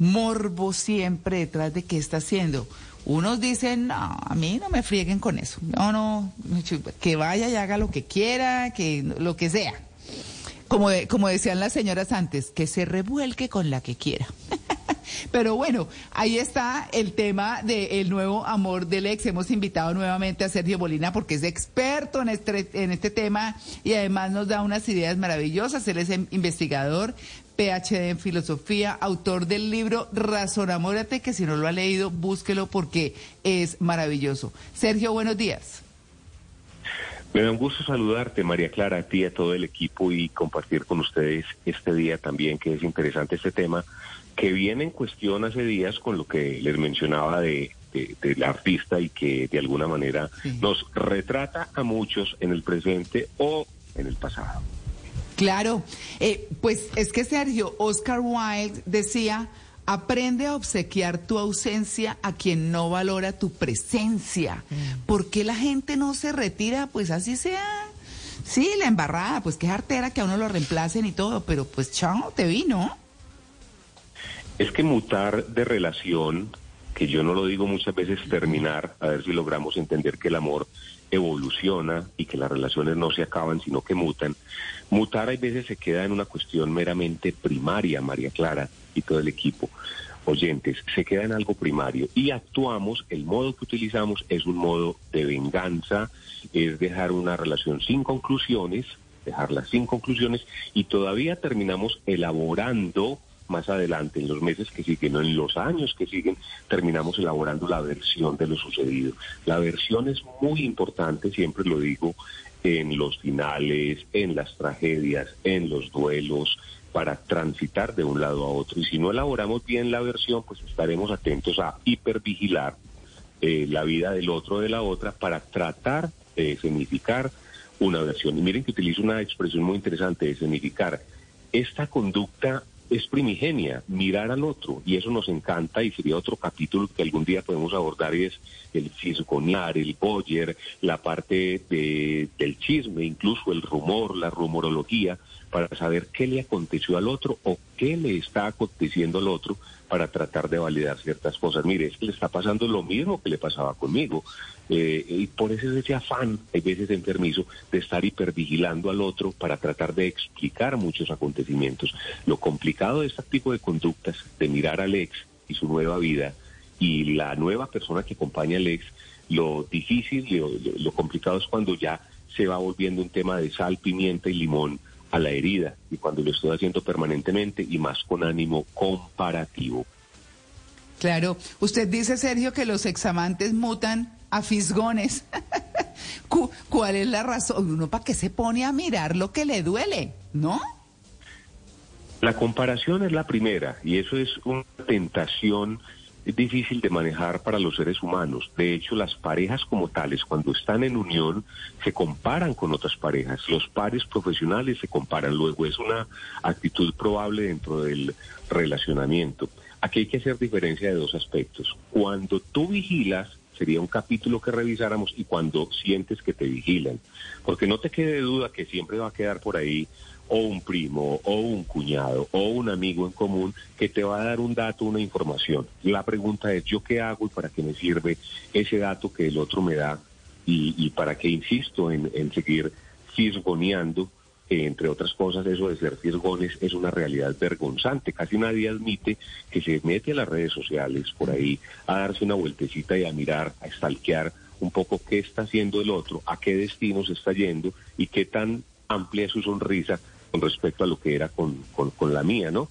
morbo siempre detrás de qué está haciendo? Unos dicen, no, a mí no me frieguen con eso. No, no, que vaya y haga lo que quiera, que lo que sea. Como, como decían las señoras antes, que se revuelque con la que quiera. Pero bueno, ahí está el tema del nuevo amor del ex. Hemos invitado nuevamente a Sergio Bolina porque es experto en este, en este tema y además nos da unas ideas maravillosas. Él es em- investigador, PhD en filosofía, autor del libro Razonamórate, que si no lo ha leído, búsquelo porque es maravilloso. Sergio, buenos días. Me da un gusto saludarte, María Clara, a ti y a todo el equipo y compartir con ustedes este día también, que es interesante este tema, que viene en cuestión hace días con lo que les mencionaba de, de- del artista y que de alguna manera Sí. nos retrata a muchos en el presente o en el pasado. Claro, eh, pues es que Sergio, Oscar Wilde decía, aprende a obsequiar tu ausencia a quien no valora tu presencia. ¿Por qué la gente no se retira? Pues así sea. Sí, la embarrada, pues qué artera que a uno lo reemplacen y todo, pero pues chao, te vi, ¿no? Es que mutar de relación, que yo no lo digo muchas veces terminar, a ver si logramos entender que el amor evoluciona y que las relaciones no se acaban, sino que mutan. Mutar hay veces se queda en una cuestión meramente primaria, María Clara y todo el equipo. Oyentes, se queda en algo primario y actuamos, el modo que utilizamos es un modo de venganza, es dejar una relación sin conclusiones, dejarla sin conclusiones y todavía terminamos elaborando más adelante, en los meses que siguen, o en los años que siguen, terminamos elaborando la versión de lo sucedido. La versión es muy importante, siempre lo digo, en los finales, en las tragedias, en los duelos, para transitar de un lado a otro. Y si no elaboramos bien la versión, pues estaremos atentos a hipervigilar eh, la vida del otro o de la otra para tratar de escenificar una versión. Y miren que utilizo una expresión muy interesante de escenificar. Esta conducta es primigenia, mirar al otro, y eso nos encanta y sería otro capítulo que algún día podemos abordar y es el fisgonear, el boyer, la parte de- del chisme, incluso el rumor, la rumorología, para saber qué le aconteció al otro o qué le está aconteciendo al otro para tratar de validar ciertas cosas. Mire, es que le está pasando lo mismo que le pasaba conmigo. Eh, y por eso es ese afán, hay veces enfermizo, de estar hipervigilando al otro para tratar de explicar muchos acontecimientos. Lo complicado de este tipo de conductas, de mirar al ex y su nueva vida, y la nueva persona que acompaña al ex, lo difícil, lo, lo- lo complicado es cuando ya se va volviendo un tema de sal, pimienta y limón a la herida, y cuando lo estoy haciendo permanentemente y más con ánimo comparativo. Claro, usted dice, Sergio, que los examantes mutan a fisgones. Cu- ¿Cuál es la razón? Uno para qué se pone a mirar lo que le duele, ¿no? La comparación es la primera y eso es una tentación difícil de manejar para los seres humanos. De hecho, las parejas como tales, cuando están en unión, se comparan con otras parejas. Los pares profesionales se comparan. Luego es una actitud probable dentro del relacionamiento. Aquí hay que hacer diferencia de dos aspectos. Cuando tú vigilas, sería un capítulo que revisáramos y cuando sientes que te vigilan. Porque no te quede duda que siempre va a quedar por ahí o un primo, o un cuñado, o un amigo en común que te va a dar un dato, una información. La pregunta es, ¿yo qué hago y para qué me sirve ese dato que el otro me da? Y, y para qué insisto en, en seguir fisgoneando, entre otras cosas, eso de ser fisgones es una realidad vergonzante. Casi nadie admite que se mete a las redes sociales por ahí a darse una vueltecita y a mirar, a stalkear un poco qué está haciendo el otro, a qué destino se está yendo y qué tan amplia es su sonrisa con respecto a lo que era con, con, con la mía, ¿no?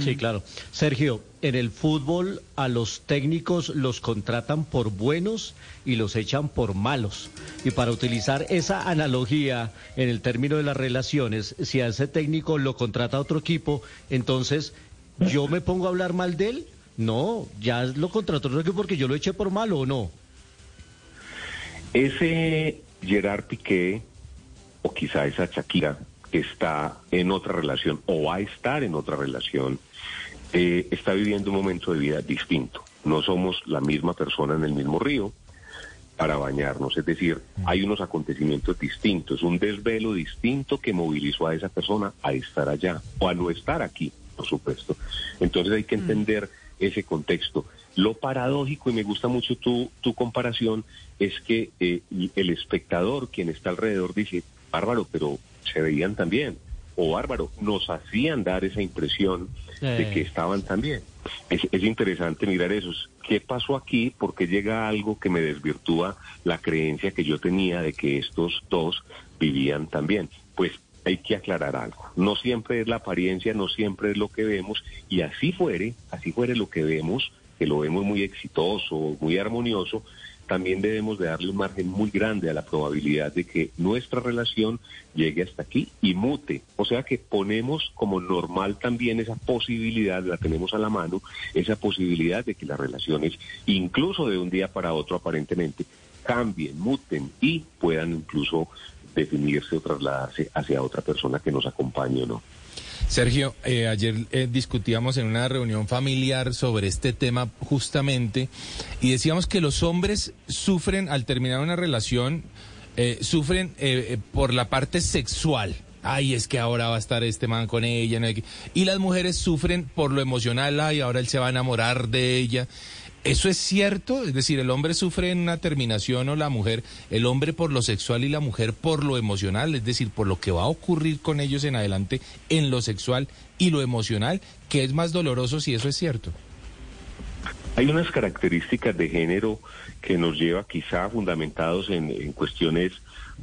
Sí, claro. Sergio, en el fútbol a los técnicos los contratan por buenos y los echan por malos. Y para utilizar esa analogía en el término de las relaciones, si a ese técnico lo contrata otro equipo, entonces yo me pongo a hablar mal de él. No, ya lo contrató otro equipo porque yo lo eché por malo o no. Ese Gerard Piqué o quizá esa Shakira está en otra relación o va a estar en otra relación, eh, está viviendo un momento de vida distinto. No somos la misma persona en el mismo río para bañarnos, es decir, hay unos acontecimientos distintos, un desvelo distinto que movilizó a esa persona a estar allá o a no estar aquí, por supuesto. Entonces hay que entender ese contexto. Lo paradójico, y me gusta mucho tu, tu comparación, es que eh, el espectador, quien está alrededor, dice, bárbaro, pero se veían también. O bárbaro, nos hacían dar esa impresión de que estaban también. Es, es interesante mirar eso. ¿Qué pasó aquí? ¿Por qué llega algo que me desvirtúa la creencia que yo tenía de que estos dos vivían también? Pues hay que aclarar algo. No siempre es la apariencia, no siempre es lo que vemos, y así fuere, así fuere lo que vemos, que lo vemos muy exitoso, muy armonioso, también debemos de darle un margen muy grande a la probabilidad de que nuestra relación llegue hasta aquí y mute. O sea que ponemos como normal también esa posibilidad, la tenemos a la mano, esa posibilidad de que las relaciones, incluso de un día para otro aparentemente, cambien, muten y puedan incluso definirse o trasladarse hacia otra persona que nos acompañe o no. Sergio, eh, ayer eh, discutíamos en una reunión familiar sobre este tema justamente y decíamos que los hombres sufren al terminar una relación, eh, sufren por la parte sexual. Ay, es que ahora va a estar este man con ella. Y las mujeres sufren por lo emocional. Ay, ahora él se va a enamorar de ella. ¿Eso es cierto? Es decir, el hombre sufre en una terminación o la mujer, el hombre por lo sexual y la mujer por lo emocional, es decir, por lo que va a ocurrir con ellos en adelante en lo sexual y lo emocional, ¿qué es más doloroso si eso es cierto? Hay unas características de género que nos lleva quizá fundamentados en, en cuestiones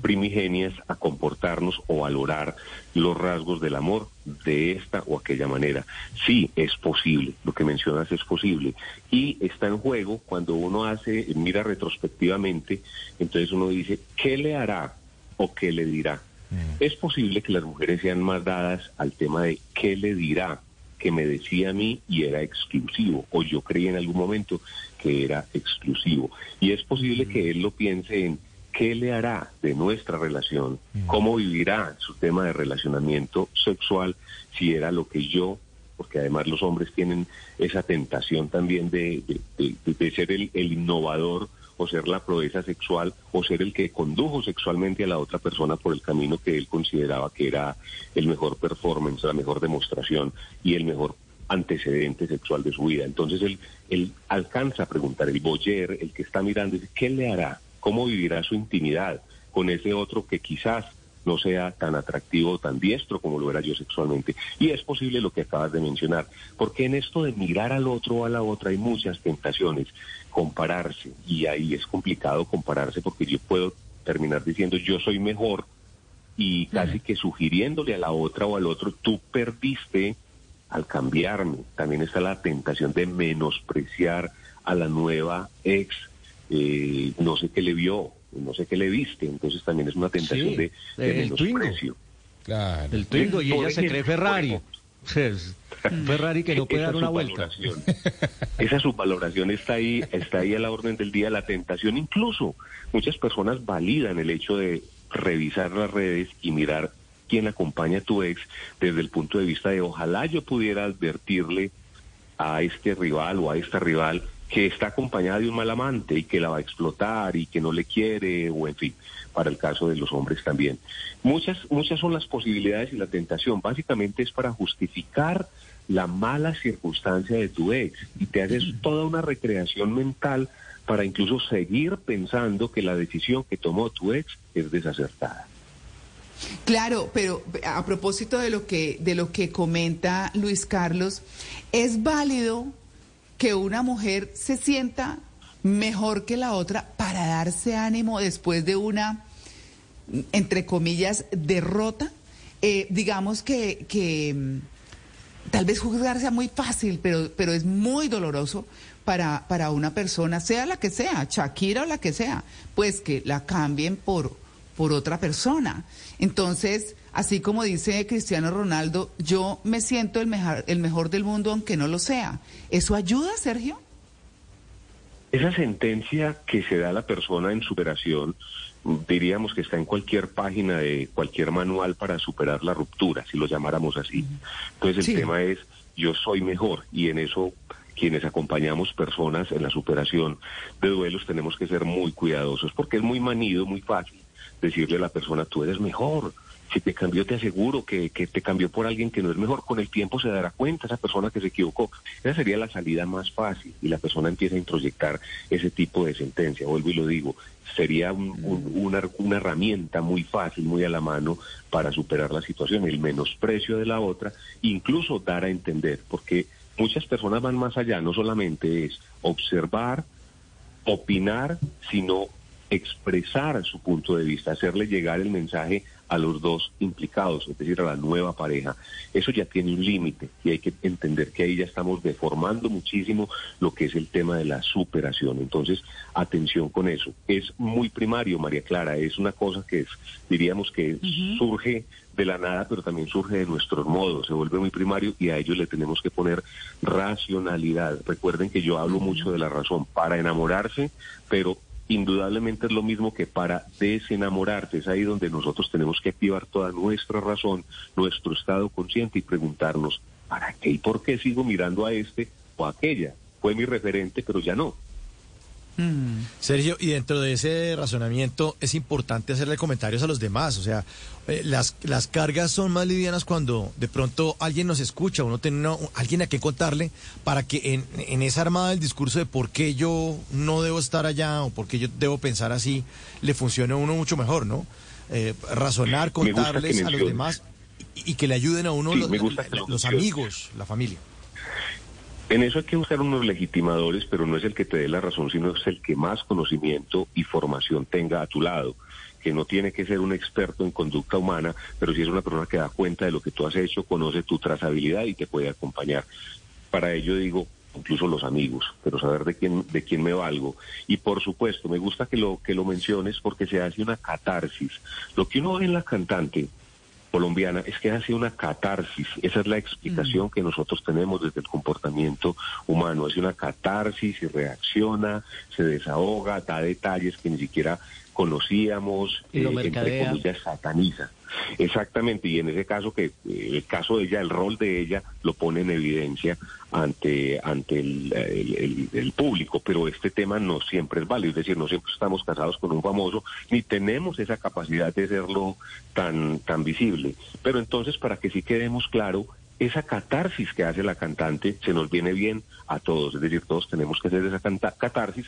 primigenias a comportarnos o valorar los rasgos del amor de esta o aquella manera. Sí, es posible, lo que mencionas es posible. Y está en juego cuando uno hace, mira retrospectivamente, entonces uno dice, ¿qué le hará o qué le dirá? Mm. Es posible que las mujeres sean más dadas al tema de qué le dirá, que me decía a mí y era exclusivo, o yo creí en algún momento que era exclusivo. Y es posible que él lo piense en qué le hará de nuestra relación, mm. cómo vivirá su tema de relacionamiento sexual, si era lo que yo, porque además los hombres tienen esa tentación también de, ser el, innovador o ser la proeza sexual o ser el que condujo sexualmente a la otra persona por el camino que él consideraba que era el mejor performance, la mejor demostración y el mejor antecedente sexual de su vida. Entonces él, él alcanza a preguntar, el boyer, el que está mirando, ¿qué le hará? Cómo vivirá su intimidad con ese otro que quizás no sea tan atractivo o tan diestro como lo era yo sexualmente. Y es posible lo que acabas de mencionar, porque en esto de mirar al otro o a la otra hay muchas tentaciones, compararse, y ahí es complicado compararse porque yo puedo terminar diciendo yo soy mejor y casi que sugiriéndole a la otra o al otro, tú perdiste al cambiarme. También está la tentación de menospreciar a la nueva ex eh, no sé qué le vio, no sé qué le viste, entonces también es una tentación de, de el menosprecio. Claro. El Twingo y ella se cree Ferrari. Ferrari que no puede dar una vuelta. Esa subvaloración está ahí, está ahí a la orden del día, la tentación. Incluso muchas personas validan el hecho de revisar las redes y mirar quién acompaña a tu ex desde el punto de vista de ojalá yo pudiera advertirle a este rival o a esta rival que está acompañada de un mal amante y que la va a explotar y que no le quiere, o en fin, para el caso de los hombres también. Muchas, muchas son las posibilidades y la tentación. Básicamente es para justificar la mala circunstancia de tu ex y te haces toda una recreación mental para incluso seguir pensando que la decisión que tomó tu ex es desacertada. Claro, pero a propósito de lo que de lo que comenta Luis Carlos, es válido que una mujer se sienta mejor que la otra para darse ánimo después de una, entre comillas, derrota. Eh, digamos que, que mm, tal vez juzgar sea muy fácil, pero, pero es muy doloroso para, para una persona, sea la que sea, Shakira o la que sea, pues que la cambien por, por otra persona. Entonces, así como dice Cristiano Ronaldo, yo me siento el mejor, el mejor del mundo aunque no lo sea. ¿Eso ayuda, Sergio? Esa sentencia que se da a la persona en superación, diríamos que está en cualquier página de cualquier manual para superar la ruptura, si lo llamáramos así. Entonces el Sí. tema es, yo soy mejor y en eso quienes acompañamos personas en la superación de duelos tenemos que ser muy cuidadosos porque es muy manido, muy fácil decirle a la persona, tú eres mejor. Si te cambió, te aseguro que, que te cambió por alguien que no es mejor. Con el tiempo se dará cuenta esa persona que se equivocó. Esa sería la salida más fácil y la persona empieza a introyectar ese tipo de sentencia. Vuelvo y lo digo, sería un- un- una, una herramienta muy fácil, muy a la mano para superar la situación, el menosprecio de la otra, incluso dar a entender, porque muchas personas van más allá, no solamente es observar, opinar, sino expresar su punto de vista, hacerle llegar el mensaje a los dos implicados, es decir, a la nueva pareja. Eso ya tiene un límite y hay que entender que ahí ya estamos deformando muchísimo lo que es el tema de la superación. Entonces, atención con eso. Es muy primario, María Clara, es una cosa que es, diríamos que surge de la nada, pero también surge de nuestros modos, se vuelve muy primario y a ello le tenemos que poner racionalidad. Recuerden que yo hablo mucho de la razón para enamorarse, pero indudablemente es lo mismo que para desenamorarse. Es ahí donde nosotros tenemos que activar toda nuestra razón, nuestro estado consciente y preguntarnos, ¿para qué y por qué sigo mirando a este o a aquella? Fue mi referente, pero ya no. Sergio, y dentro de ese razonamiento es importante hacerle comentarios a los demás. O sea, eh, las, las cargas son más livianas cuando de pronto alguien nos escucha, uno tiene una- alguien a quien contarle para que en, en esa armada del discurso de por qué yo no debo estar allá o por qué yo debo pensar así, le funcione a uno mucho mejor, ¿no? Eh, razonar, contarles a los demás y, y que le ayuden a uno Sí, los, amigos, la familia. En eso hay que usar unos legitimadores, pero no es el que te dé la razón, sino es el que más conocimiento y formación tenga a tu lado, que no tiene que ser un experto en conducta humana, pero sí es una persona que da cuenta de lo que tú has hecho, conoce tu trazabilidad y te puede acompañar. Para ello digo, incluso los amigos, pero saber de quién de quién me valgo. Y por supuesto, me gusta que lo que lo menciones porque se hace una catarsis. Lo que uno ve en la cantante colombiana es que hace una catarsis. Esa es la explicación que nosotros tenemos desde el comportamiento humano. Hace una catarsis y reacciona, se desahoga, da detalles que ni siquiera conocíamos, eh, entre comillas, sataniza. Exactamente, y en ese caso que eh, el caso de ella, el rol de ella lo pone en evidencia ante ante el, el- el- el público, pero este tema no siempre es válido, es decir, no siempre estamos casados con un famoso, ni tenemos esa capacidad de hacerlo tan tan visible. Pero entonces, para que sí quedemos claro, esa catarsis que hace la cantante se nos viene bien a todos, es decir, todos tenemos que hacer esa canta- catarsis,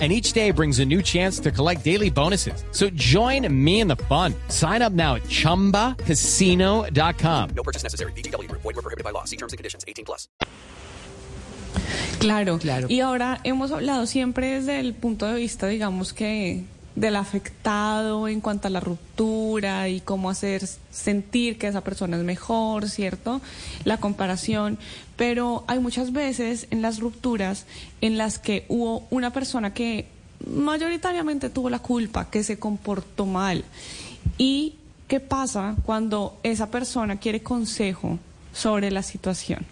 And each day brings a new chance to collect daily bonuses. So join me in the fun. Sign up now at chumbacasino.com. No purchase necessary. VGW Group. Void were prohibited by law. See terms and conditions. 18 plus. Claro, Claro. Y ahora hemos hablado siempre desde el punto de vista, digamos que del afectado en cuanto a la ruptura y cómo hacer sentir que esa persona es mejor, ¿cierto? La comparación. Pero hay muchas veces en las rupturas en las que hubo una persona que mayoritariamente tuvo la culpa, que se comportó mal. ¿Y qué pasa cuando esa persona quiere consejo sobre la situación?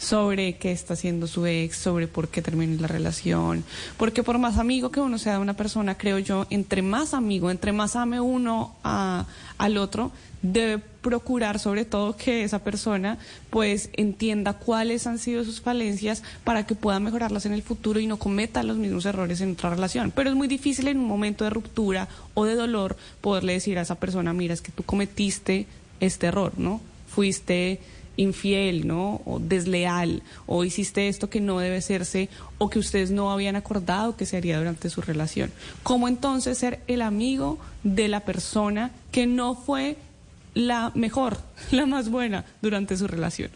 Sobre qué está haciendo su ex, sobre por qué terminó la relación. Porque por más amigo que uno sea de una persona, creo yo, entre más amigo, entre más ame uno a- al otro, debe procurar sobre todo que esa persona pues entienda cuáles han sido sus falencias para que pueda mejorarlas en el futuro y no cometa los mismos errores en otra relación. Pero es muy difícil en un momento de ruptura o de dolor poderle decir a esa persona, mira, es que tú cometiste este error, ¿no? Fuiste infiel, ¿no? O desleal, o hiciste esto que no debe serse, o que ustedes no habían acordado que se haría durante su relación. ¿Cómo entonces ser el amigo de la persona que no fue la mejor, la más buena durante su relación?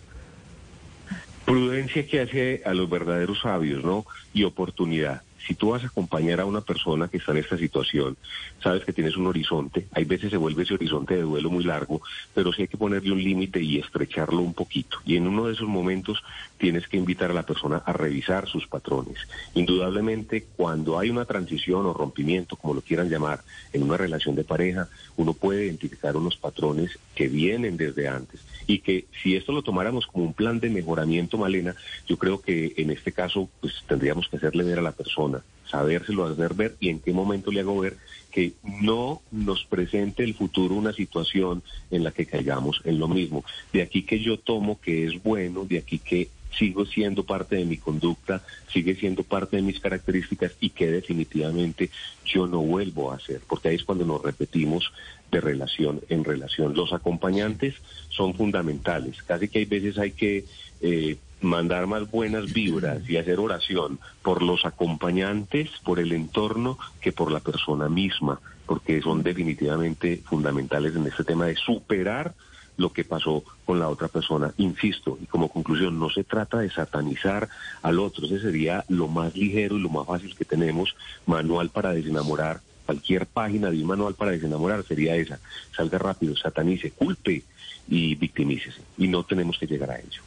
Prudencia que hace a los verdaderos sabios, ¿no? Y oportunidad. Si tú vas a acompañar a una persona que está en esta situación, sabes que tienes un horizonte, hay veces se vuelve ese horizonte de duelo muy largo, pero sí hay que ponerle un límite y estrecharlo un poquito. Y en uno de esos momentos tienes que invitar a la persona a revisar sus patrones. Indudablemente, cuando hay una transición o rompimiento, como lo quieran llamar, en una relación de pareja, uno puede identificar unos patrones que vienen desde antes y que si esto lo tomáramos como un plan de mejoramiento, Malena, yo creo que en este caso pues tendríamos que hacerle ver a la persona, sabérselo hacer ver y en qué momento le hago ver que no nos presente el futuro una situación en la que caigamos en lo mismo. De aquí que yo tomo que es bueno, de aquí que sigo siendo parte de mi conducta, sigue siendo parte de mis características y que definitivamente yo no vuelvo a hacer, porque ahí es cuando nos repetimos de relación en relación. Los acompañantes son fundamentales, casi que hay veces hay que eh, mandar más buenas vibras y hacer oración por los acompañantes, por el entorno, que por la persona misma, porque son definitivamente fundamentales en este tema de superar lo que pasó con la otra persona. Insisto, y como conclusión, no se trata de satanizar al otro, ese sería lo más ligero y lo más fácil que tenemos, manual para desenamorar. Cualquier página de un manual para desenamorar sería esa. Salga rápido, satanice, culpe y victimícese. Y no tenemos que llegar a ello.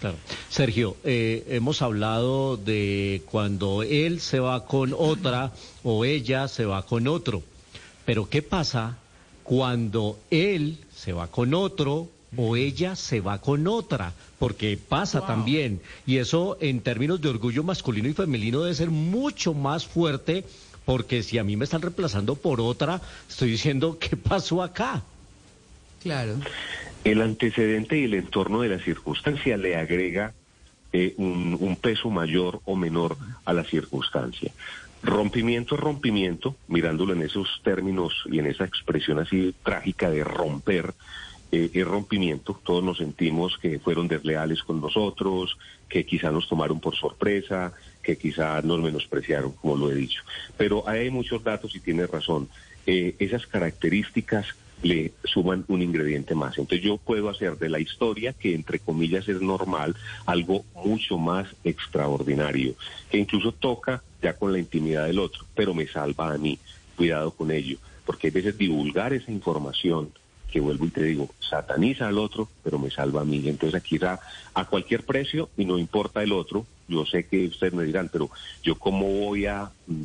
Claro. Sergio, eh, hemos hablado de cuando él se va con otra o ella se va con otro. Pero ¿qué pasa cuando él se va con otro o ella se va con otra, porque pasa también. Y eso en términos de orgullo masculino y femenino debe ser mucho más fuerte, porque si a mí me están reemplazando por otra, estoy diciendo, ¿qué pasó acá? Claro. El antecedente y el entorno de la circunstancia le agrega eh, un, peso mayor o menor a la circunstancia. Rompimiento es rompimiento, mirándolo en esos términos y en esa expresión así trágica de romper, eh, rompimiento. Todos nos sentimos que fueron desleales con nosotros, que quizá nos tomaron por sorpresa, que quizá nos menospreciaron, como lo he dicho. Pero hay muchos datos y tiene razón. Eh, esas características le suman un ingrediente más. Entonces yo puedo hacer de la historia, que entre comillas es normal, algo mucho más extraordinario, que incluso toca ya con la intimidad del otro, pero me salva a mí. Cuidado con ello, porque a veces divulgar esa información, que vuelvo y te digo, sataniza al otro, pero me salva a mí. Entonces aquí a, a cualquier precio y no importa el otro. Yo sé que ustedes me dirán, pero yo cómo voy a mm,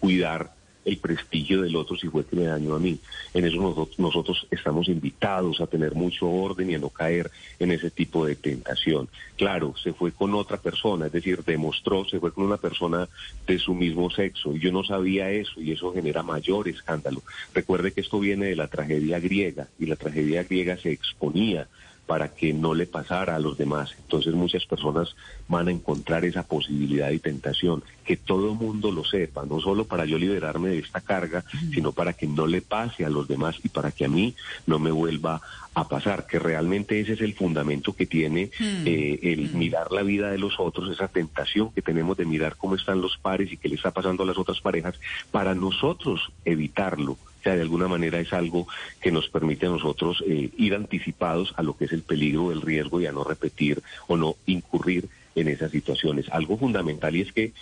cuidar el prestigio del otro si fue que me dañó a mí. En eso nosotros, nosotros estamos invitados a tener mucho orden y a no caer en ese tipo de tentación. Claro, se fue con otra persona, es decir, demostró, se fue con una persona de su mismo sexo y yo no sabía eso y eso genera mayor escándalo. Recuerde que esto viene de la tragedia griega y la tragedia griega se exponía para que no le pasara a los demás. Entonces muchas personas van a encontrar esa posibilidad y tentación, que todo mundo lo sepa, no solo para yo liberarme de esta carga, sino para que no le pase a los demás y para que a mí no me vuelva a pasar, que realmente ese es el fundamento que tiene eh, el mirar la vida de los otros, esa tentación que tenemos de mirar cómo están los pares y qué le está pasando a las otras parejas, para nosotros evitarlo. O sea, de alguna manera es algo que nos permite a nosotros eh, ir anticipados a lo que es el peligro, el riesgo y a no repetir o no incurrir en esas situaciones. Algo fundamental y es que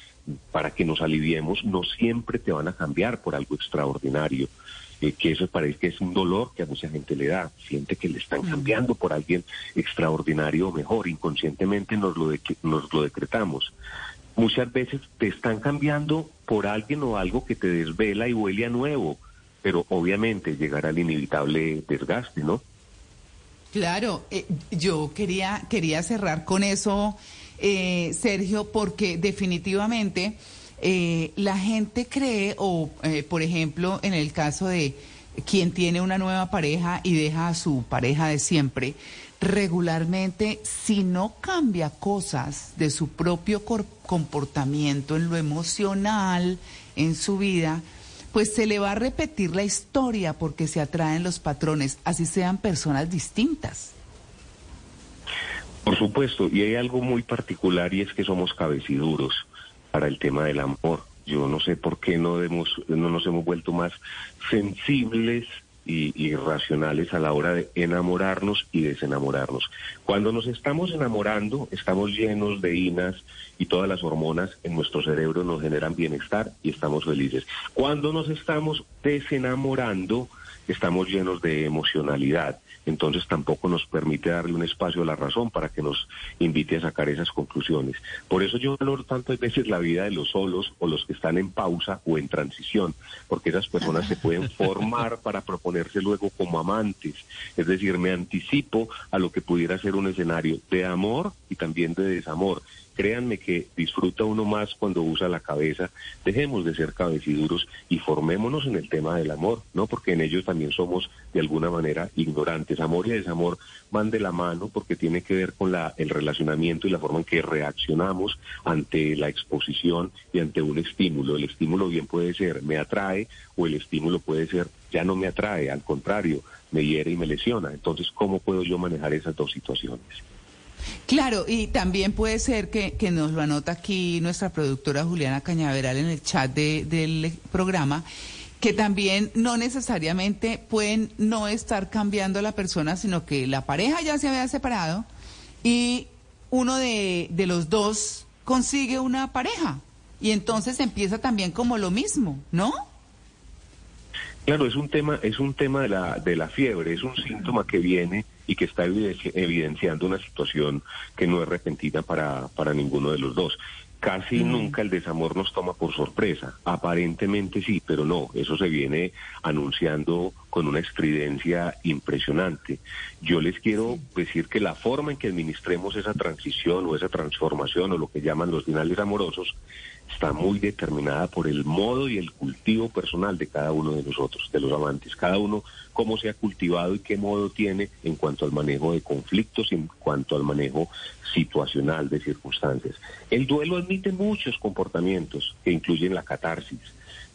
para que nos aliviemos no siempre te van a cambiar por algo extraordinario. Eh, que eso parece que es un dolor que a mucha gente le da, siente que le están cambiando por alguien extraordinario o mejor, inconscientemente nos lo, de, nos lo decretamos. Muchas veces te están cambiando por alguien o algo que te desvela y huele a nuevo, pero obviamente llegará al inevitable desgaste, ¿no? Claro, eh, yo quería, quería cerrar con eso, eh, Sergio, porque definitivamente eh, la gente cree, o eh, por ejemplo, en el caso de quien tiene una nueva pareja y deja a su pareja de siempre, regularmente, si no cambia cosas de su propio comportamiento en lo emocional, en su vida, pues se le va a repetir la historia porque se atraen los patrones, así sean personas distintas. Por supuesto, y hay algo muy particular y es que somos cabeciduros para el tema del amor. Yo no sé por qué no, hemos, no nos hemos vuelto más sensibles y, y racionales a la hora de enamorarnos y desenamorarnos. Cuando nos estamos enamorando, estamos llenos de inas y todas las hormonas en nuestro cerebro nos generan bienestar y estamos felices. Cuando nos estamos desenamorando, estamos llenos de emocionalidad. Entonces tampoco nos permite darle un espacio a la razón para que nos invite a sacar esas conclusiones. Por eso yo valoro tanto a veces la vida de los solos o los que están en pausa o en transición, porque esas personas se pueden formar para proponerse luego como amantes. Es decir, me anticipo a lo que pudiera ser un escenario de amor y también de desamor. Créanme que disfruta uno más cuando usa la cabeza. Dejemos de ser cabeciduros y formémonos en el tema del amor, ¿no? Porque en ellos también somos de alguna manera ignorantes. Amor y desamor van de la mano porque tiene que ver con la, el relacionamiento y la forma en que reaccionamos ante la exposición y ante un estímulo. El estímulo bien puede ser me atrae o el estímulo puede ser ya no me atrae, al contrario, me hiere y me lesiona. Entonces, ¿cómo puedo yo manejar esas dos situaciones? Claro, y también puede ser que, que nos lo anota aquí nuestra productora Juliana Cañaveral en el chat de- del programa, que también no necesariamente pueden no estar cambiando la persona, sino que la pareja ya se había separado y uno de, de los dos consigue una pareja. Y entonces empieza también como lo mismo, ¿no? Claro, es un tema, es un tema de la, de la fiebre, es un síntoma que viene y que está evidenci- evidenciando una situación que no es repentina para, para ninguno de los dos. Casi nunca el desamor nos toma por sorpresa. Aparentemente sí, pero no. Eso se viene anunciando con una estridencia impresionante. Yo les quiero decir que la forma en que administremos esa transición o esa transformación o lo que llaman los finales amorosos está muy determinada por el modo y el cultivo personal de cada uno de nosotros, de los amantes. Cada uno cómo se ha cultivado y qué modo tiene en cuanto al manejo de conflictos, en cuanto al manejo situacional de circunstancias. El duelo admite muchos comportamientos que incluyen la catarsis,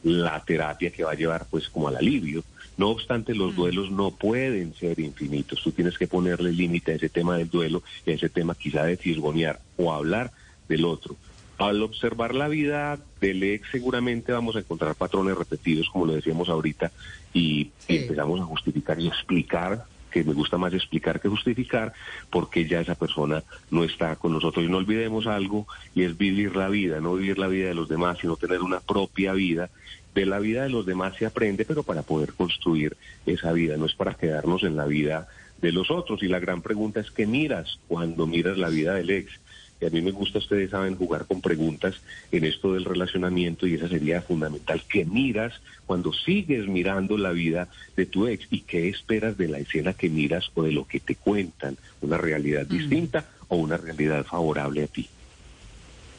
la terapia que va a llevar pues como al alivio. No obstante, los duelos no pueden ser infinitos. Tú tienes que ponerle límite a ese tema del duelo y a ese tema quizá de fisgonear o hablar del otro. Al observar la vida del ex seguramente vamos a encontrar patrones repetidos, como lo decíamos ahorita, y, y empezamos a justificar y explicar, que me gusta más explicar que justificar, por qué ya esa persona no está con nosotros. Y no olvidemos algo, y es vivir la vida, no vivir la vida de los demás, sino tener una propia vida. De la vida de los demás se aprende, pero para poder construir esa vida, no es para quedarnos en la vida de los otros. Y la gran pregunta es, ¿qué miras cuando miras la vida del ex? Y a mí me gusta, ustedes saben, jugar con preguntas en esto del relacionamiento y esa sería fundamental. ¿Qué miras cuando sigues mirando la vida de tu ex? ¿Y qué esperas de la escena que miras o de lo que te cuentan? ¿Una realidad distinta o una realidad favorable a ti?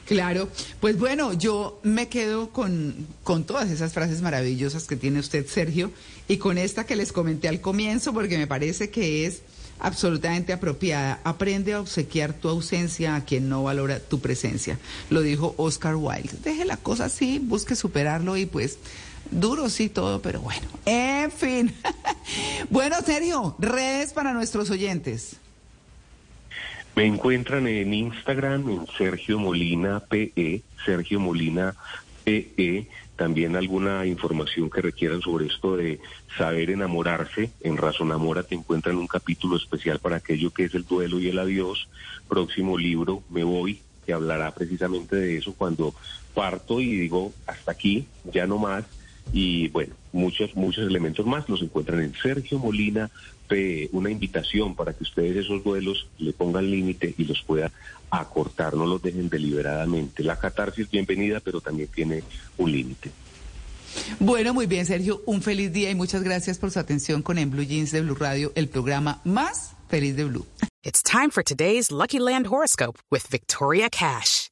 Claro, pues bueno, yo me quedo con, con todas esas frases maravillosas que tiene usted, Sergio, y con esta que les comenté al comienzo, porque me parece que es absolutamente apropiada. Aprende a obsequiar tu ausencia a quien no valora tu presencia. Lo dijo Oscar Wilde. Deje la cosa así, busque superarlo y pues duro sí todo, pero bueno. En fin. bueno, Sergio, redes para nuestros oyentes. Me encuentran en Instagram en Sergio Molina PE, Sergio Molina PE. También alguna información que requieran sobre esto de saber enamorarse. En Razón Amora te encuentran un capítulo especial para aquello que es el duelo y el adiós. Próximo libro, Me Voy, que hablará precisamente de eso cuando parto y digo hasta aquí, ya no más. Y bueno, muchos, muchos elementos más los encuentran en Sergio Molina Una invitación para que ustedes esos duelos le pongan límite y los puedan acortar, no los dejen deliberadamente. La catarsis bienvenida, pero también tiene un límite. Bueno, muy bien, Sergio. Un feliz día y muchas gracias por su atención con En Blue Jeans de Blue Radio, el programa más feliz de Blue. It's time for today's Lucky Land horoscope with Victoria Cash.